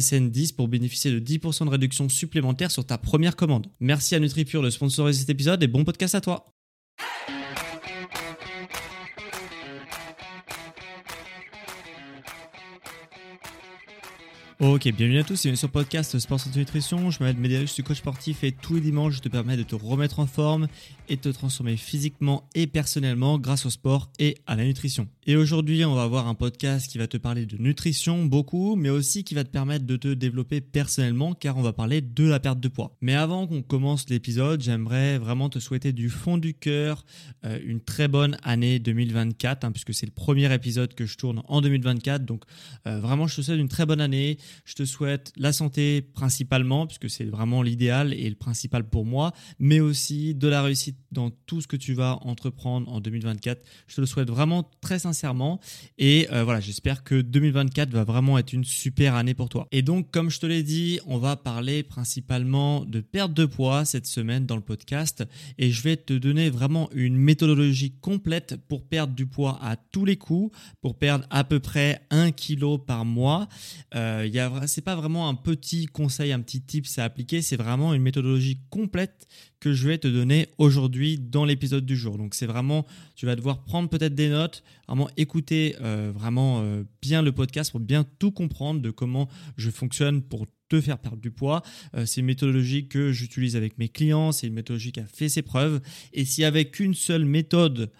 SSN 10 pour bénéficier de 10% de réduction supplémentaire sur ta première commande. Merci à NutriPure de sponsoriser cet épisode et bon podcast à toi. Ok, bienvenue à tous, bienvenue sur le podcast Sport Santé Nutrition. Je m'appelle Médéric, je suis coach sportif et tous les dimanches je te permets de te remettre en forme et de te transformer physiquement et personnellement grâce au sport et à la nutrition. Et aujourd'hui, on va avoir un podcast qui va te parler de nutrition beaucoup, mais aussi qui va te permettre de te développer personnellement car on va parler de la perte de poids. Mais avant qu'on commence l'épisode, j'aimerais vraiment te souhaiter du fond du cœur euh, une très bonne année 2024 hein, puisque c'est le premier épisode que je tourne en 2024. Donc euh, vraiment, je te souhaite une très bonne année. Je te souhaite la santé principalement, puisque c'est vraiment l'idéal et le principal pour moi, mais aussi de la réussite dans tout ce que tu vas entreprendre en 2024. Je te le souhaite vraiment très sincèrement. Et euh, voilà, j'espère que 2024 va vraiment être une super année pour toi. Et donc, comme je te l'ai dit, on va parler principalement de perte de poids cette semaine dans le podcast. Et je vais te donner vraiment une méthodologie complète pour perdre du poids à tous les coups, pour perdre à peu près 1 kg par mois. Euh, c'est pas vraiment un petit conseil, un petit tips à appliquer, c'est vraiment une méthodologie complète que je vais te donner aujourd'hui dans l'épisode du jour. Donc c'est vraiment, tu vas devoir prendre peut-être des notes, vraiment écouter euh, vraiment euh, bien le podcast pour bien tout comprendre de comment je fonctionne pour faire perdre du poids. Euh, c'est une méthodologie que j'utilise avec mes clients, c'est une méthodologie qui a fait ses preuves. Et s'il y avait qu'une seule méthode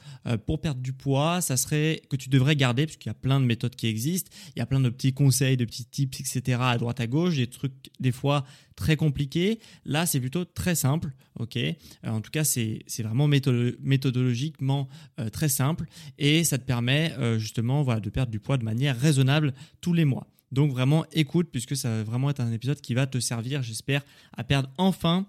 pour perdre du poids, ça serait que tu devrais garder, parce qu'il y a plein de méthodes qui existent, il y a plein de petits conseils, de petits tips, etc. à droite à gauche, des trucs des fois très compliqués. Là, c'est plutôt très simple, ok? En tout cas, c'est vraiment méthodologiquement très simple et ça te permet justement voilà, de perdre du poids de manière raisonnable tous les mois. Donc vraiment écoute puisque ça va vraiment être un épisode qui va te servir, j'espère, à perdre enfin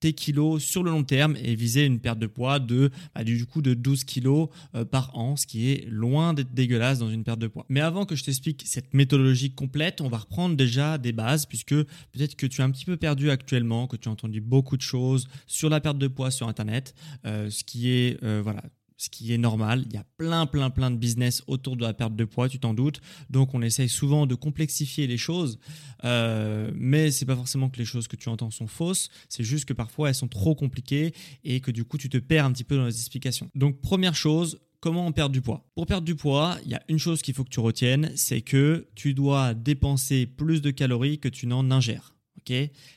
tes kilos sur le long terme et viser une perte de poids de bah, du coup de 12 kilos euh, par an, ce qui est loin d'être dégueulasse dans une perte de poids. Mais avant que je t'explique cette méthodologie complète, on va reprendre déjà des bases puisque peut-être que tu es un petit peu perdu actuellement, que tu as entendu beaucoup de choses sur la perte de poids sur internet, euh, ce qui est euh, voilà ce qui est normal. Il y a plein, plein, plein de business autour de la perte de poids, tu t'en doutes. Donc, on essaye souvent de complexifier les choses, euh, mais c'est pas forcément que les choses que tu entends sont fausses. C'est juste que parfois elles sont trop compliquées et que du coup tu te perds un petit peu dans les explications. Donc, première chose, comment on perd du poids? Pour perdre du poids, il y a une chose qu'il faut que tu retiennes, c'est que tu dois dépenser plus de calories que tu n'en ingères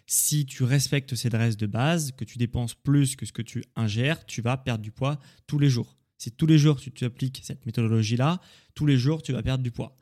si tu respectes ces adresses de base, que tu dépenses plus que ce que tu ingères, tu vas perdre du poids tous les jours. Si tous les jours tu appliques cette méthodologie-là, tous les jours tu vas perdre du poids.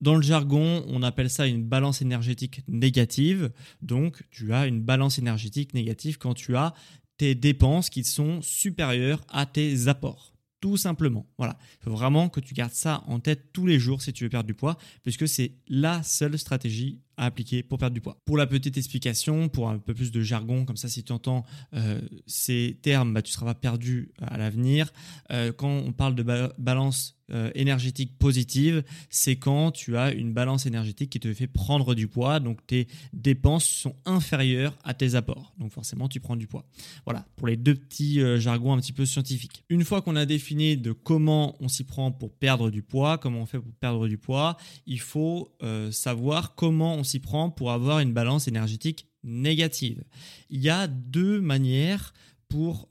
Dans le jargon, on appelle ça une balance énergétique négative. Donc, tu as une balance énergétique négative quand tu as tes dépenses qui sont supérieures à tes apports. Tout simplement. Voilà. Il faut vraiment que tu gardes ça en tête tous les jours si tu veux perdre du poids, puisque c'est la seule stratégie appliquer pour perdre du poids. Pour la petite explication, pour un peu plus de jargon, comme ça si tu entends euh, ces termes, bah, tu ne seras pas perdu à l'avenir. Euh, quand on parle de balance euh, énergétique positive, c'est quand tu as une balance énergétique qui te fait prendre du poids, donc tes dépenses sont inférieures à tes apports. Donc forcément, tu prends du poids. Voilà, pour les deux petits euh, jargons un petit peu scientifiques. Une fois qu'on a défini de comment on s'y prend pour perdre du poids, comment on fait pour perdre du poids, il faut euh, savoir comment on s'y prend pour avoir une balance énergétique négative. Il y a deux manières pour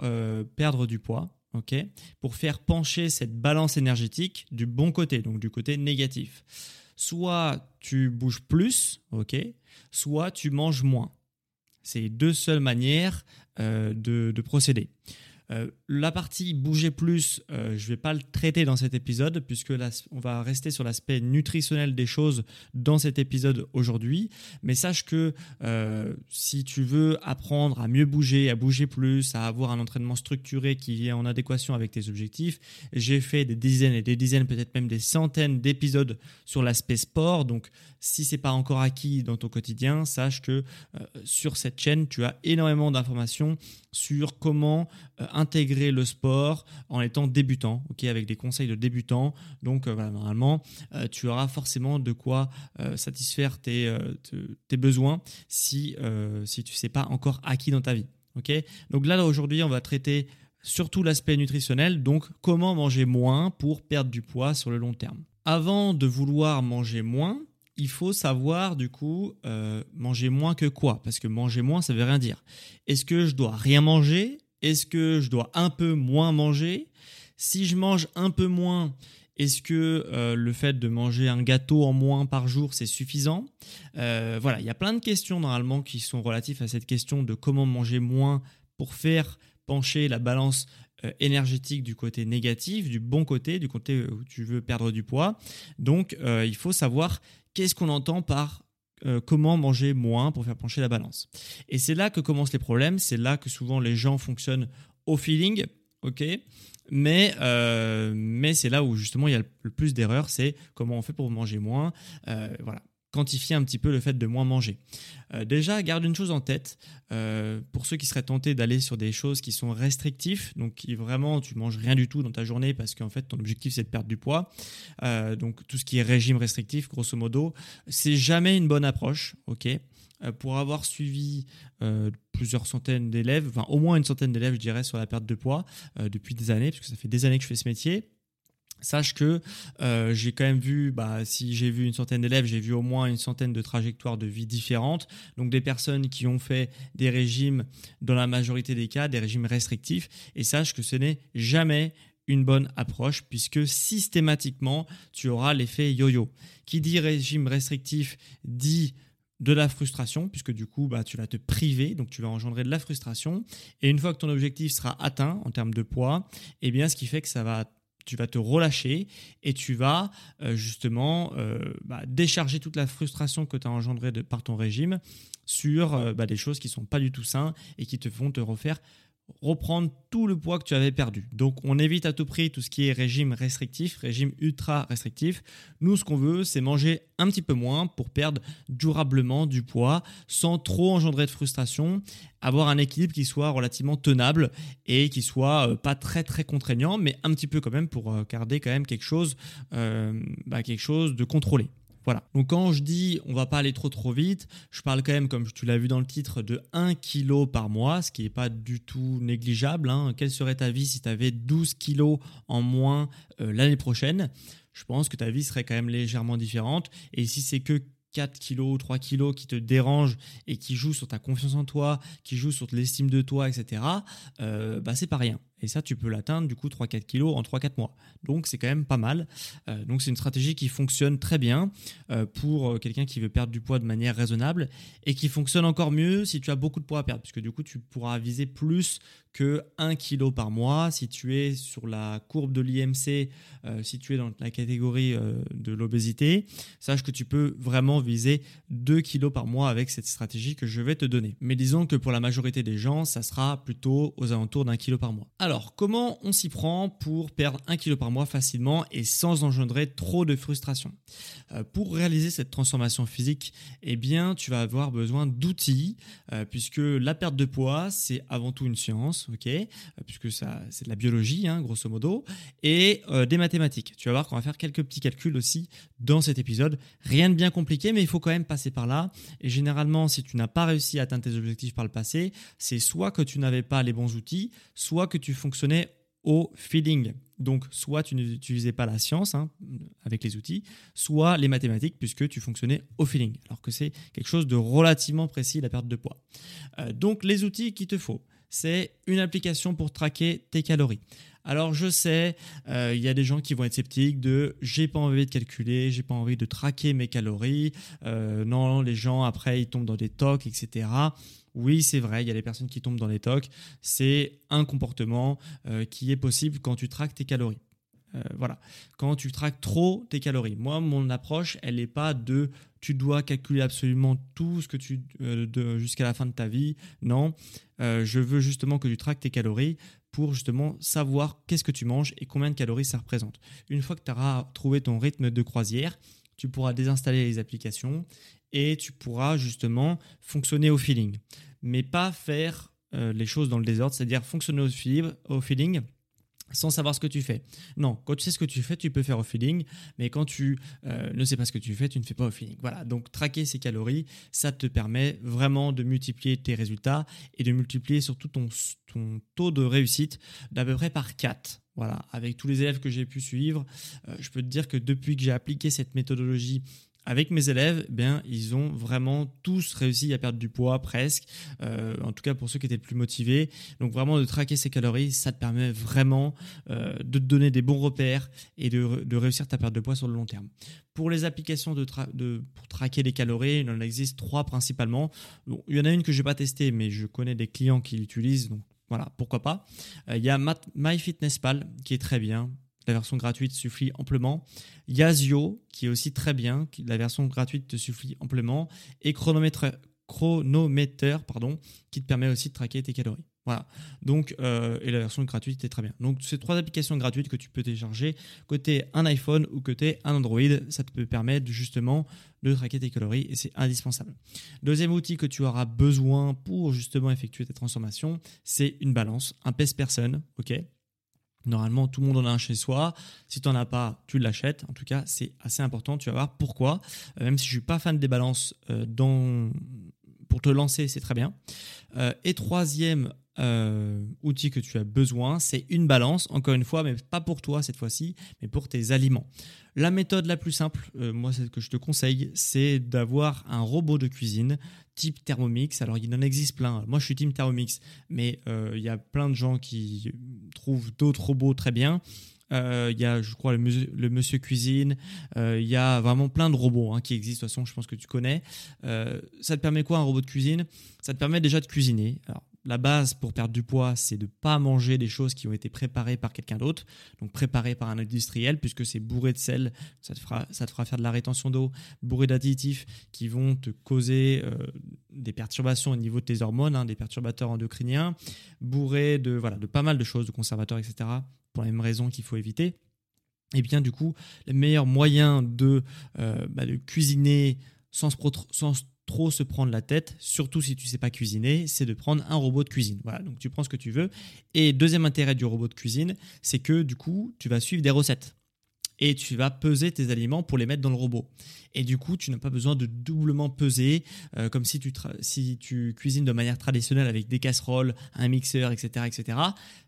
perdre du poids pour faire pencher cette balance énergétique du bon côté, donc du côté négatif. soit tu bouges plus, soit tu manges moins. C'est les deux seules manières euh, de, procéder. Euh, la partie bouger plus, euh, je ne vais pas le traiter dans cet épisode puisque on va rester sur l'aspect nutritionnel des choses dans cet épisode aujourd'hui. Mais sache que euh, si tu veux apprendre à mieux bouger, à bouger plus, à avoir un entraînement structuré qui est en adéquation avec tes objectifs, j'ai fait des dizaines et des dizaines, peut-être même des centaines d'épisodes sur l'aspect sport. Donc si c'est pas encore acquis dans ton quotidien, sache que sur cette chaîne, tu as énormément d'informations sur comment intégrer le sport en étant débutant, ok, avec des conseils de débutant. Donc euh, normalement, euh, tu auras forcément de quoi euh, satisfaire tes, besoins si, si tu ne sais pas encore acquis dans ta vie. ok donc là, aujourd'hui, on va traiter surtout l'aspect nutritionnel, donc comment manger moins pour perdre du poids sur le long terme. Avant de vouloir manger moins, il faut savoir du coup manger moins que quoi? Parce que manger moins, ça veut rien dire. Est-ce que je dois rien manger? Est-ce que je dois un peu moins manger? Si je mange un peu moins, est-ce que euh, le fait de manger un gâteau en moins par jour, c'est suffisant? Euh, Voilà, il y a plein de questions normalement qui sont relatives à cette question de comment manger moins pour faire pencher la balance euh, énergétique du côté négatif, du bon côté, du côté où tu veux perdre du poids. Donc, il faut savoir qu'est-ce qu'on entend par euh, comment manger moins pour faire pencher la balance. Et c'est là que commencent les problèmes, c'est là que souvent les gens fonctionnent au feeling, ok? Mais, euh, mais c'est là où justement il y a le plus d'erreurs, c'est comment on fait pour manger moins. Euh, voilà quantifier un petit peu le fait de moins manger. Euh, déjà, garde une chose en tête, euh, pour ceux qui seraient tentés d'aller sur des choses qui sont restrictives, donc vraiment tu manges rien du tout dans ta journée parce qu'en fait ton objectif c'est de perdre du poids, euh, donc tout ce qui est régime restrictif, grosso modo, c'est jamais une bonne approche, ok? Pour avoir suivi plusieurs centaines d'élèves, enfin au moins une centaine d'élèves, je dirais, sur la perte de poids depuis des années, parce que ça fait des années que je fais ce métier. Sache que euh, j'ai quand même vu, bah, si j'ai vu une centaine d'élèves, j'ai vu au moins une centaine de trajectoires de vie différentes. Donc des personnes qui ont fait des régimes, dans la majorité des cas, des régimes restrictifs. Et sache que ce n'est jamais une bonne approche puisque systématiquement, tu auras l'effet yo-yo. Qui dit régime restrictif dit de la frustration, puisque du coup, bah, tu vas te priver, donc tu vas engendrer de la frustration. Et une fois que ton objectif sera atteint en termes de poids, eh bien, ce qui fait que ça va tu vas te relâcher et tu vas euh, justement euh, bah, décharger toute la frustration que tu as engendrée par ton régime sur euh, bah, des choses qui sont pas du tout sains et qui te font te refaire reprendre tout le poids que tu avais perdu. Donc on évite à tout prix tout ce qui est régime restrictif, régime ultra restrictif. Nous ce qu'on veut c'est manger un petit peu moins pour perdre durablement du poids sans trop engendrer de frustration, avoir un équilibre qui soit relativement tenable et qui soit euh, pas très très contraignant mais un petit peu quand même pour euh, garder quand même quelque chose, euh, bah, quelque chose de contrôlé. Voilà. Donc quand je dis on va pas aller trop trop vite, je parle quand même, comme tu l'as vu dans le titre, de 1 kg par mois, ce qui n'est pas du tout négligeable. Hein. Quelle serait ta vie si tu avais 12 kg en moins euh, l'année prochaine? Je pense que ta vie serait quand même légèrement différente. Et si c'est que 4 kilos, 3 kilos qui te dérangent et qui jouent sur ta confiance en toi, qui jouent sur l'estime de toi, etc., euh, bah c'est pas rien. Et ça, tu peux l'atteindre du coup 3-4 kilos en 3-4 mois. Donc c'est quand même pas mal. Euh, donc c'est une stratégie qui fonctionne très bien euh, pour quelqu'un qui veut perdre du poids de manière raisonnable et qui fonctionne encore mieux si tu as beaucoup de poids à perdre, puisque du coup tu pourras viser plus que 1 kg par mois. Si tu es sur la courbe de l'IMC, euh, si dans la catégorie de l'obésité, sache que tu peux vraiment viser 2 kg par mois avec cette stratégie que je vais te donner. Mais disons que pour la majorité des gens, ça sera plutôt aux alentours d'un kilo par mois. Alors, comment on s'y prend pour perdre un kilo par mois facilement et sans engendrer trop de frustration? Euh, Pour réaliser cette transformation physique, eh bien, tu vas avoir besoin d'outils, euh, puisque la perte de poids, c'est avant tout une science, ok euh, Puisque ça, c'est de la biologie, hein, grosso modo, et des mathématiques. Tu vas voir qu'on va faire quelques petits calculs aussi dans cet épisode. Rien de bien compliqué, mais il faut quand même passer par là. Et généralement, si tu n'as pas réussi à atteindre tes objectifs par le passé, c'est soit que tu n'avais pas les bons outils, soit que tu fonctionnait au feeling. Donc, soit tu n'utilisais pas la science hein, avec les outils, soit les mathématiques, puisque tu fonctionnais au feeling, alors que c'est quelque chose de relativement précis, la perte de poids. Euh, donc, les outils qu'il te faut, c'est une application pour traquer tes calories. Alors je sais, il y a des gens qui vont être sceptiques de j'ai pas envie de calculer, j'ai pas envie de traquer mes calories. non, les gens après ils tombent dans des tocs, etc. Oui, c'est vrai, il y a des personnes qui tombent dans les tocs. C'est un comportement qui est possible quand tu traques tes calories. Euh, voilà. Quand tu traques trop tes calories. Moi, mon approche, elle n'est pas de tu dois calculer absolument tout ce que tu euh, jusqu'à la fin de ta vie. Non, euh, je veux justement que tu traques tes calories pour justement savoir qu'est-ce que tu manges et combien de calories ça représente. Une fois que tu auras trouvé ton rythme de croisière, tu pourras désinstaller les applications et tu pourras justement fonctionner au feeling. Mais pas faire les choses dans le désordre, c'est-à-dire fonctionner au feeling sans savoir ce que tu fais. Non, quand tu sais ce que tu fais, tu peux faire au feeling, mais quand tu euh, ne sais pas ce que tu fais, tu ne fais pas au feeling. Voilà, donc traquer ces calories, ça te permet vraiment de multiplier tes résultats et de multiplier surtout ton, taux de réussite d'à peu près par 4. Voilà, avec tous les élèves que j'ai pu suivre, euh, je peux te dire que depuis que j'ai appliqué cette méthodologie avec mes élèves, eh bien, ils ont vraiment tous réussi à perdre du poids, presque. Euh, en tout cas, pour ceux qui étaient plus motivés. Donc, vraiment, de traquer ces calories, ça te permet vraiment euh, de te donner des bons repères et de, réussir ta perte de poids sur le long terme. Pour les applications de, pour traquer les calories, il en existe trois principalement. il y en a une que je n'ai pas testée, mais je connais des clients qui l'utilisent, donc voilà, pourquoi pas. Euh, il y a MyFitnessPal qui est très bien. La version gratuite suffit amplement. Yazio, qui est aussi très bien, la version gratuite te suffit amplement. Et chronomètre, chronomètre pardon, qui te permet aussi de traquer tes calories. Voilà. Donc, euh, et la version gratuite est très bien. Donc, ces trois applications gratuites que tu peux télécharger côté un iPhone ou côté un Android, ça te peut justement de traquer tes calories et c'est indispensable. Deuxième outil que tu auras besoin pour justement effectuer tes transformations, c'est une balance, un pèse personne, ok? Normalement, tout le monde en a un chez soi. Si tu n'en as pas, tu l'achètes. En tout cas, c'est assez important. Tu vas voir pourquoi. Euh, même si je suis pas fan des balances, euh, pour te lancer, c'est très bien. Euh, et troisième outil que tu as besoin, c'est une balance. Encore une fois, mais pas pour toi cette fois-ci, mais pour tes aliments. La méthode la plus simple, moi, celle que je te conseille, c'est d'avoir un robot de cuisine type Thermomix. Alors, il en existe plein. Moi, je suis team Thermomix, mais il y a plein de gens qui trouve d'autres robots très bien. Euh, il y a, je crois, le monsieur, cuisine. Euh, il y a vraiment plein de robots hein, qui existent. De toute façon, je pense que tu connais. Euh, ça te permet quoi un robot de cuisine? Ça te permet déjà de cuisiner. Alors, la base pour perdre du poids, c'est de ne pas manger des choses qui ont été préparées par quelqu'un d'autre, donc préparées par un industriel, puisque c'est bourré de sel, ça te fera, faire de la rétention d'eau, bourré d'additifs qui vont te causer euh, des perturbations au niveau de tes hormones, hein, des perturbateurs endocriniens, bourré de, voilà, de pas mal de choses, de conservateurs, etc., pour les mêmes raisons qu'il faut éviter. Et bien du coup, le meilleur moyen de, euh, bah, de cuisiner sans, sans trop se prendre la tête, surtout si tu sais pas cuisiner, c'est de prendre un robot de cuisine. Voilà, donc tu prends ce que tu veux. Et deuxième intérêt du robot de cuisine, c'est que du coup, tu vas suivre des recettes et tu vas peser tes aliments pour les mettre dans le robot. Et du coup, tu n'as pas besoin de doublement peser, euh, comme si tu, si tu cuisines de manière traditionnelle avec des casseroles, un mixeur, etc. etc.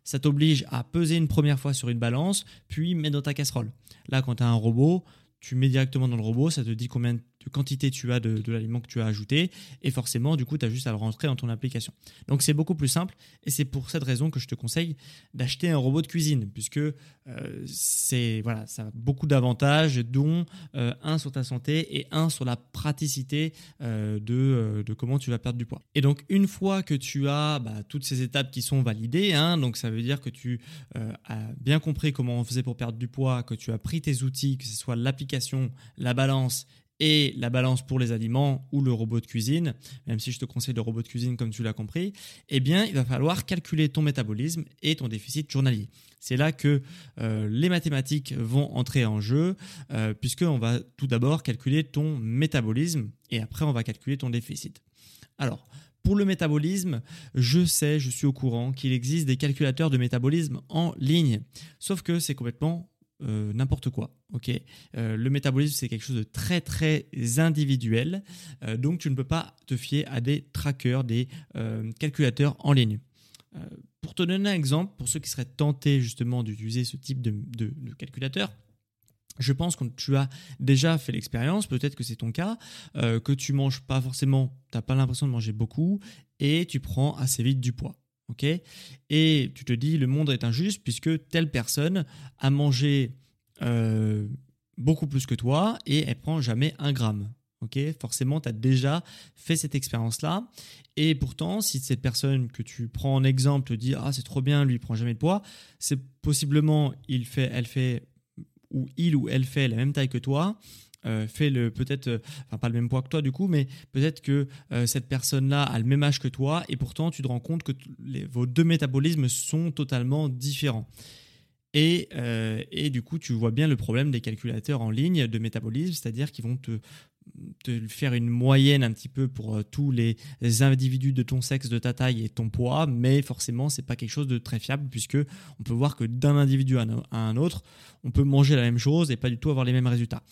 Ça t'oblige à peser une première fois sur une balance, puis mettre dans ta casserole. Là, quand tu as un robot, tu mets directement dans le robot, ça te dit combien de quantité tu as de, l'aliment que tu as ajouté, et forcément, du coup, tu as juste à le rentrer dans ton application. Donc c'est beaucoup plus simple, et c'est pour cette raison que je te conseille d'acheter un robot de cuisine, puisque euh, c'est voilà, ça a beaucoup d'avantages, dont euh, un sur ta santé et un sur la praticité euh, de, de, comment tu vas perdre du poids. Et donc une fois que tu as bah, toutes ces étapes qui sont validées, hein, donc ça veut dire que tu as bien compris comment on faisait pour perdre du poids, que tu as pris tes outils, que ce soit l'application, la balance et la balance pour les aliments ou le robot de cuisine, même si je te conseille le robot de cuisine comme tu l'as compris, eh bien, il va falloir calculer ton métabolisme et ton déficit journalier. C'est là que euh, les mathématiques vont entrer en jeu, euh, puisqu'on va tout d'abord calculer ton métabolisme et après on va calculer ton déficit. Alors, pour le métabolisme, je sais, je suis au courant qu'il existe des calculateurs de métabolisme en ligne, sauf que c'est complètement euh, n'importe quoi. Ok, euh, le métabolisme c'est quelque chose de très très individuel, euh, donc tu ne peux pas te fier à des trackers, des calculateurs en ligne. pour te donner un exemple, pour ceux qui seraient tentés justement d'utiliser ce type de, calculateur, je pense que tu as déjà fait l'expérience, peut-être que c'est ton cas, que tu manges pas forcément, tu n'as pas l'impression de manger beaucoup et tu prends assez vite du poids. Ok? Et tu te dis le monde est injuste puisque telle personne a mangé euh, beaucoup plus que toi et elle prend jamais un gramme. Forcément, tu as déjà fait cette expérience-là. Et pourtant, si cette personne que tu prends en exemple te dit Ah, c'est trop bien, lui, il prend jamais de poids, c'est possiblement, il fait, elle fait, ou il ou elle fait la même taille que toi, euh, fait le peut-être, euh, enfin pas le même poids que toi du coup, mais peut-être que euh, cette personne-là a le même âge que toi et pourtant tu te rends compte que vos deux métabolismes sont totalement différents. Et, et, du coup, tu vois bien le problème des calculateurs en ligne de métabolisme, c'est-à-dire qu'ils vont te, te, faire une moyenne un petit peu pour tous les individus de ton sexe, de ta taille et ton poids, mais forcément, c'est pas quelque chose de très fiable puisque on peut voir que d'un individu à un autre, on peut manger la même chose et pas du tout avoir les mêmes résultats.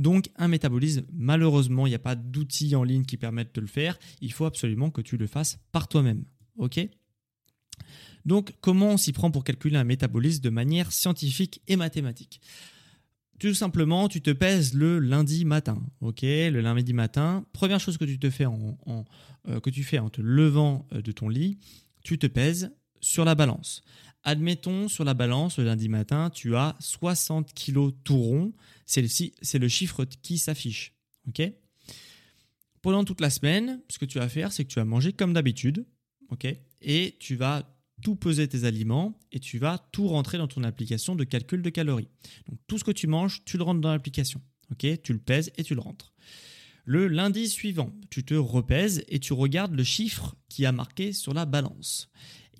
Donc un métabolisme, malheureusement, il n'y a pas d'outils en ligne qui permettent de le faire. Il faut absolument que tu le fasses par toi-même. OK? Donc comment on s'y prend pour calculer un métabolisme de manière scientifique et mathématique? Tout simplement, tu te pèses le lundi matin, ok? Le lundi matin, première chose que tu te fais en, euh, que tu fais en te levant euh, de ton lit, tu te pèses sur la balance. Admettons, sur la balance, le lundi matin, tu as 60 kg tout rond. C'est le, chiffre qui s'affiche. Pendant toute la semaine, ce que tu vas faire, c'est que tu vas manger comme d'habitude. et tu vas tout peser tes aliments et tu vas tout rentrer dans ton application de calcul de calories. Donc tout ce que tu manges, tu le rentres dans l'application. tu le pèses et tu le rentres. Le lundi suivant, tu te repèses et tu regardes le chiffre qui a marqué sur la balance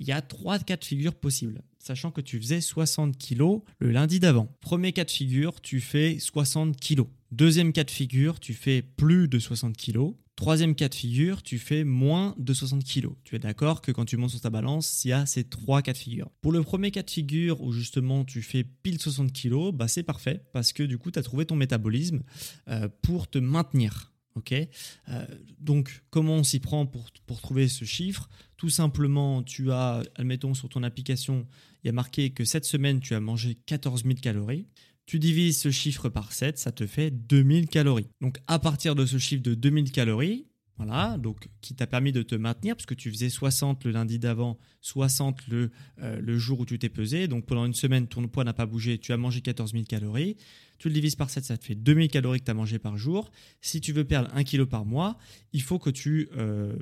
il y a trois cas de figure possibles, sachant que tu faisais 60 kg le lundi d'avant. Premier cas de figure, tu fais 60 kg. Deuxième cas de figure, tu fais plus de 60 kg. Troisième cas de figure, tu fais moins de 60 kg. Tu es d'accord que quand tu montes sur ta balance, il y a ces trois cas de figure. Pour le premier cas de figure où justement tu fais pile 60 kg, bah c'est parfait parce que du coup tu as trouvé ton métabolisme euh, pour te maintenir. Ok, euh, donc comment on s'y prend pour, trouver ce chiffre? Tout simplement, tu as, admettons sur ton application, il y a marqué que cette semaine tu as mangé 14 000 calories. Tu divises ce chiffre par 7, ça te fait 2000 calories. Donc à partir de ce chiffre de 2000 calories, voilà, donc qui t'a permis de te maintenir, puisque tu faisais 60 le lundi d'avant, 60 le, euh, le jour où tu t'es pesé. Donc pendant une semaine, ton poids n'a pas bougé, tu as mangé 14 000 calories. Tu le divises par 7, ça te fait 2000 calories que tu as mangé par jour. Si tu veux perdre 1 kg par mois, il faut que tu euh,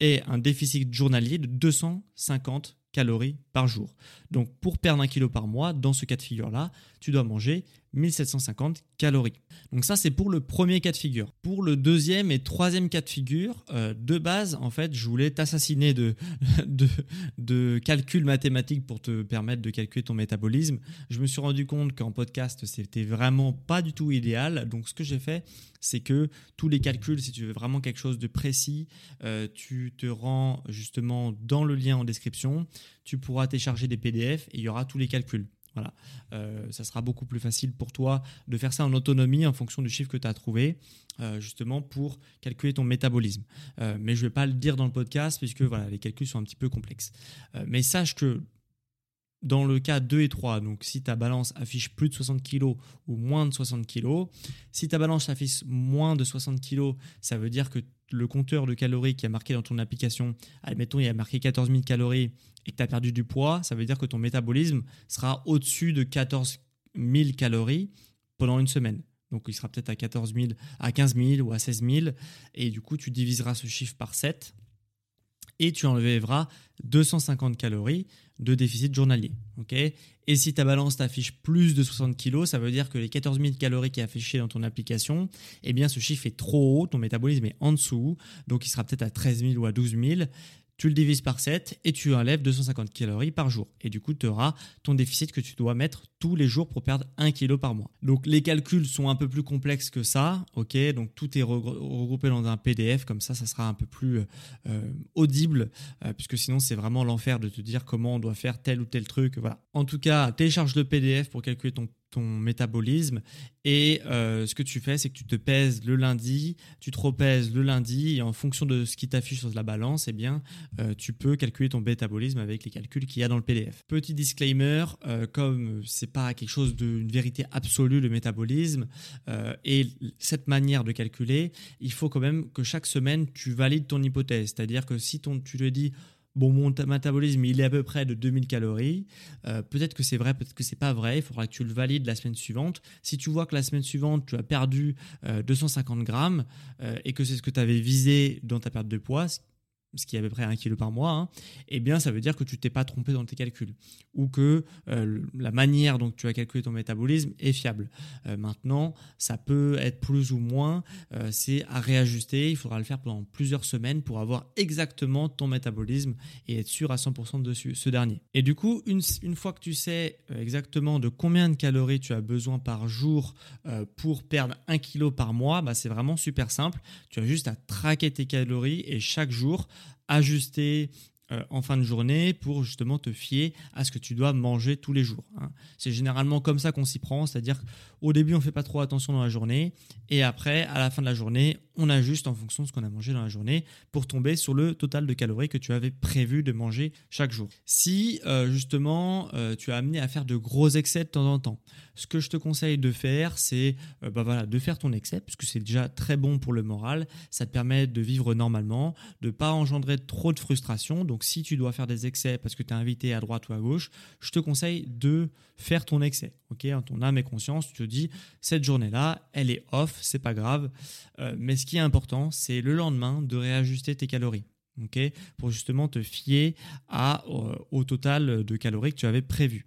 aies un déficit journalier de 250 calories par jour. Donc pour perdre 1 kg par mois, dans ce cas de figure-là, tu dois manger 1750 calories. Donc ça, c'est pour le premier cas de figure. Pour le deuxième et troisième cas de figure, euh, de base, en fait, je voulais t'assassiner de, calculs mathématiques pour te permettre de calculer ton métabolisme. Je me suis rendu compte qu'en podcast, c'était vraiment pas du tout idéal. Donc ce que j'ai fait, c'est que tous les calculs, si tu veux vraiment quelque chose de précis, euh, tu te rends justement dans le lien en description. Tu pourras télécharger des PDF et il y aura tous les calculs. Voilà. Euh, ça sera beaucoup plus facile pour toi de faire ça en autonomie en fonction du chiffre que tu as trouvé, euh, justement pour calculer ton métabolisme. Euh, mais je ne vais pas le dire dans le podcast puisque voilà, les calculs sont un petit peu complexes. mais sache que dans le cas 2 et 3, donc si ta balance affiche plus de 60 kg ou moins de 60 kg, si ta balance affiche moins de 60 kg, ça veut dire que le compteur de calories qui a marqué dans ton application, admettons, il a marqué 14 000 calories et que tu as perdu du poids, ça veut dire que ton métabolisme sera au-dessus de 14 000 calories pendant une semaine. Donc il sera peut-être à 14 000, à 15 000 ou à 16 000. Et du coup, tu diviseras ce chiffre par 7 et tu enlèveras 250 calories de déficit journalier. ok? Et si ta balance t'affiche plus de 60 kg, ça veut dire que les 14 000 calories qui est affichées dans ton application, eh bien ce chiffre est trop haut, ton métabolisme est en dessous, donc il sera peut-être à 13 000 ou à 12 000 tu le divises par 7 et tu enlèves 250 calories par jour. Et du coup, tu auras ton déficit que tu dois mettre tous les jours pour perdre 1 kg par mois. Donc les calculs sont un peu plus complexes que ça, ok? Donc tout est regroupé dans un PDF, comme ça, ça sera un peu plus euh, audible, euh, puisque sinon c'est vraiment l'enfer de te dire comment on doit faire tel ou tel truc. Voilà. En tout cas, télécharge le PDF pour calculer ton ton métabolisme. Et euh, ce que tu fais, c'est que tu te pèses le lundi, tu te repèses le lundi, et en fonction de ce qui t'affiche sur la balance, eh bien, euh, tu peux calculer ton métabolisme avec les calculs qu'il y a dans le PDF. Petit disclaimer, euh, comme c'est pas quelque chose d'une vérité absolue le métabolisme et cette manière de calculer, il faut quand même que chaque semaine tu valides ton hypothèse. C'est-à-dire que si ton, tu te dis bon, mon métabolisme, il est à peu près de 2000 calories. Euh, peut-être que c'est vrai, peut-être que c'est pas vrai. Il faudra que tu le valides la semaine suivante. Si tu vois que la semaine suivante, tu as perdu 250 grammes et que c'est ce que tu avais visé dans ta perte de poids, ce qui est à peu près un kilo par mois, hein, eh bien ça veut dire que tu t'es pas trompé dans tes calculs ou que euh, la manière dont tu as calculé ton métabolisme est fiable. Euh, maintenant, ça peut être plus ou moins, euh, c'est à réajuster. Il faudra le faire pendant plusieurs semaines pour avoir exactement ton métabolisme et être sûr à 100% de ce dernier. Et du coup, une, une fois que tu sais exactement de combien de calories tu as besoin par jour pour perdre un kilo par mois, bah, c'est vraiment super simple. Tu as juste à traquer tes calories et chaque jour ajuster euh, en fin de journée pour justement te fier à ce que tu dois manger tous les jours. Hein. C'est généralement comme ça qu'on s'y prend, c'est-à-dire qu'au début on fait pas trop attention dans la journée et après à la fin de la journée on ajuste en fonction de ce qu'on a mangé dans la journée pour tomber sur le total de calories que tu avais prévu de manger chaque jour. Si euh, justement euh, tu as amené à faire de gros excès de temps en temps, ce que je te conseille de faire c'est bah voilà, de faire ton excès puisque c'est déjà très bon pour le moral, ça te permet de vivre normalement, de pas engendrer trop de frustration. Donc si tu dois faire des excès parce que tu es invité à droite ou à gauche, je te conseille de faire ton excès. Ok, en ton âme et conscience, tu te dis cette journée-là, elle est off, c'est pas grave. Euh, mais ce qui est important, c'est le lendemain de réajuster tes calories. pour justement te fier à, euh, au total de calories que tu avais prévu.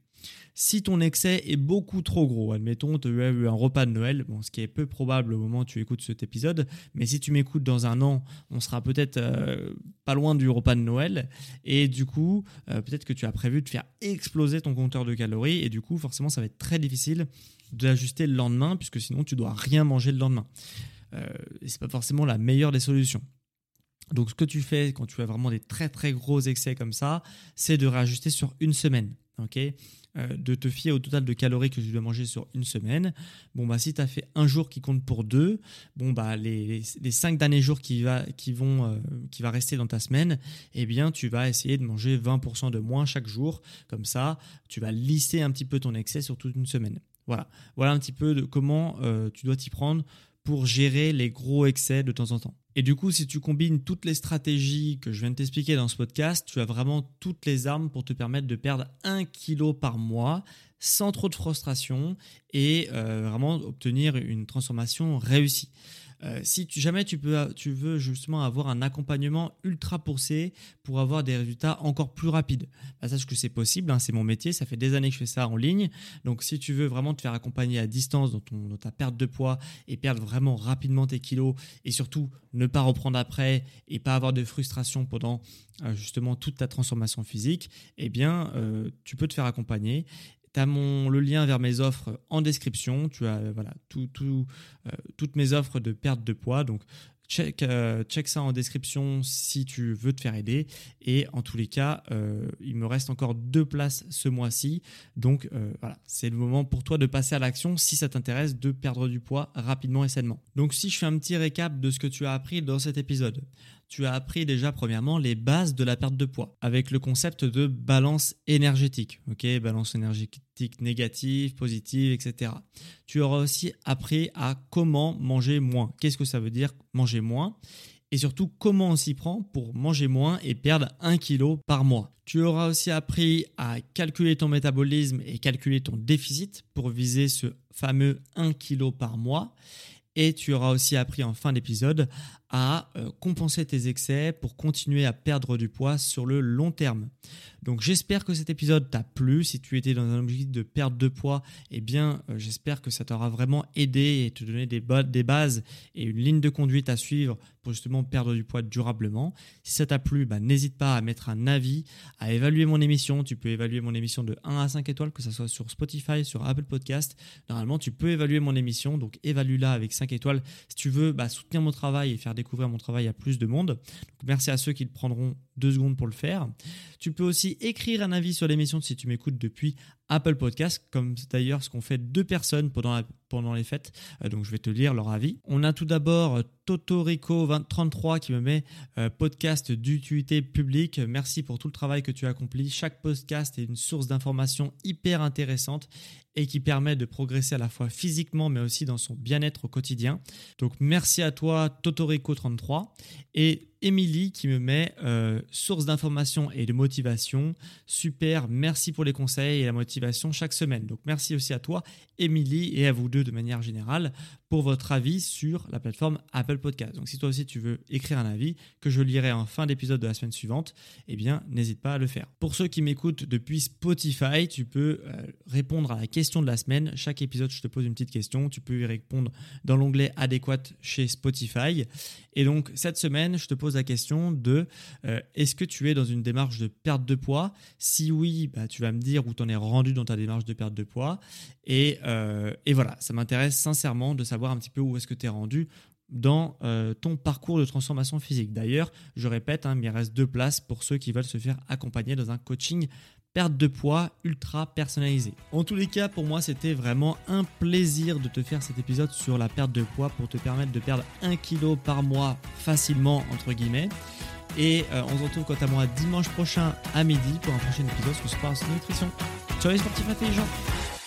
Si ton excès est beaucoup trop gros, admettons, tu as eu un repas de Noël, bon, ce qui est peu probable au moment où tu écoutes cet épisode, mais si tu m'écoutes dans un an, on sera peut-être euh, pas loin du repas de Noël, et du coup, euh, peut-être que tu as prévu de faire exploser ton compteur de calories, et du coup, forcément, ça va être très difficile d'ajuster le lendemain, puisque sinon, tu dois rien manger le lendemain. Euh, et c'est pas forcément la meilleure des solutions. Donc, ce que tu fais quand tu as vraiment des très très gros excès comme ça, c'est de réajuster sur une semaine. ok? Euh, de te fier au total de calories que tu dois manger sur une semaine. Bon, bah, si tu as fait un jour qui compte pour deux, bon, bah, les, les cinq derniers jours qui va, qui, vont, euh, qui va rester dans ta semaine, eh bien, tu vas essayer de manger 20% de moins chaque jour. Comme ça, tu vas lisser un petit peu ton excès sur toute une semaine. Voilà, voilà un petit peu de comment tu dois t'y prendre pour gérer les gros excès de temps en temps. Et du coup, si tu combines toutes les stratégies que je viens de t'expliquer dans ce podcast, tu as vraiment toutes les armes pour te permettre de perdre un kilo par mois sans trop de frustration et euh, vraiment obtenir une transformation réussie. Euh, si jamais tu, veux justement avoir un accompagnement ultra poussé pour avoir des résultats encore plus rapides, bah, sache que c'est possible, hein, c'est mon métier, ça fait des années que je fais ça en ligne. Donc si tu veux vraiment te faire accompagner à distance dans, ta perte de poids et perdre vraiment rapidement tes kilos et surtout ne pas reprendre après et pas avoir de frustration pendant euh, justement toute ta transformation physique, eh bien euh, tu peux te faire accompagner tu as le lien vers mes offres en description. Tu as voilà, tout, tout, euh, toutes mes offres de perte de poids. Donc, check, euh, check ça en description si tu veux te faire aider. Et en tous les cas, euh, il me reste encore deux places ce mois-ci. Donc, voilà, c'est le moment pour toi de passer à l'action si ça t'intéresse de perdre du poids rapidement et sainement. Donc, si je fais un petit récap de ce que tu as appris dans cet épisode tu as appris déjà premièrement les bases de la perte de poids avec le concept de balance énergétique. Ok, balance énergétique négative, positive, etc. Tu auras aussi appris à comment manger moins. Qu'est-ce que ça veut dire manger moins? Et surtout comment on s'y prend pour manger moins et perdre 1 kg par mois. Tu auras aussi appris à calculer ton métabolisme et calculer ton déficit pour viser ce fameux 1 kg par mois. Et tu auras aussi appris en fin d'épisode à euh, compenser tes excès pour continuer à perdre du poids sur le long terme. Donc j'espère que cet épisode t'a plu. Si tu étais dans un objectif de perte de poids, eh bien euh, j'espère que ça t'aura vraiment aidé et te donner des, des bases et une ligne de conduite à suivre pour justement perdre du poids durablement. Si ça t'a plu, bah, n'hésite pas à mettre un avis, à évaluer mon émission. Tu peux évaluer mon émission de 1 à 5 étoiles, que ce soit sur Spotify, sur Apple Podcast. Normalement, tu peux évaluer mon émission, donc évalue-la avec 5 étoiles. Si tu veux bah, soutenir mon travail et faire découvrir mon travail à plus de monde. merci à ceux qui le prendront deux secondes pour le faire. Tu peux aussi écrire un avis sur l'émission si tu m'écoutes depuis Apple Podcast, comme d'ailleurs ce qu'ont fait deux personnes pendant, pendant les fêtes. Euh, donc je vais te lire leur avis. On a tout d'abord euh, Totorico33 qui me met euh, podcast d'utilité publique. Merci pour tout le travail que tu as accompli. Chaque podcast est une source d'information hyper intéressante et qui permet de progresser à la fois physiquement mais aussi dans son bien-être au quotidien. Donc merci à toi Totorico33 et Émilie qui me met euh, source d'information et de motivation. Super, merci pour les conseils et la motivation chaque semaine. Donc merci aussi à toi, Émilie, et à vous deux de manière générale pour votre avis sur la plateforme Apple Podcast. Donc si toi aussi tu veux écrire un avis que je lirai en fin d'épisode de la semaine suivante, eh bien n'hésite pas à le faire. Pour ceux qui m'écoutent depuis Spotify, tu peux euh, répondre à la question de la semaine. Chaque épisode, je te pose une petite question. Tu peux y répondre dans l'onglet adéquat chez Spotify. Et donc cette semaine, je te pose la question de euh, est-ce que tu es dans une démarche de perte de poids? Si oui, bah, tu vas me dire où tu en es rendu dans ta démarche de perte de poids. Et, euh, et voilà, ça m'intéresse sincèrement de savoir un petit peu où est-ce que tu es rendu dans euh, ton parcours de transformation physique. D'ailleurs, je répète, hein, il reste deux places pour ceux qui veulent se faire accompagner dans un coaching perte de poids ultra personnalisé. En tous les cas, pour moi, c'était vraiment un plaisir de te faire cet épisode sur la perte de poids pour te permettre de perdre un kilo par mois facilement, entre guillemets. Et euh, on se retrouve quant à moi dimanche prochain à midi pour un prochain épisode sur Sport Nutrition. Ciao les sportifs intelligents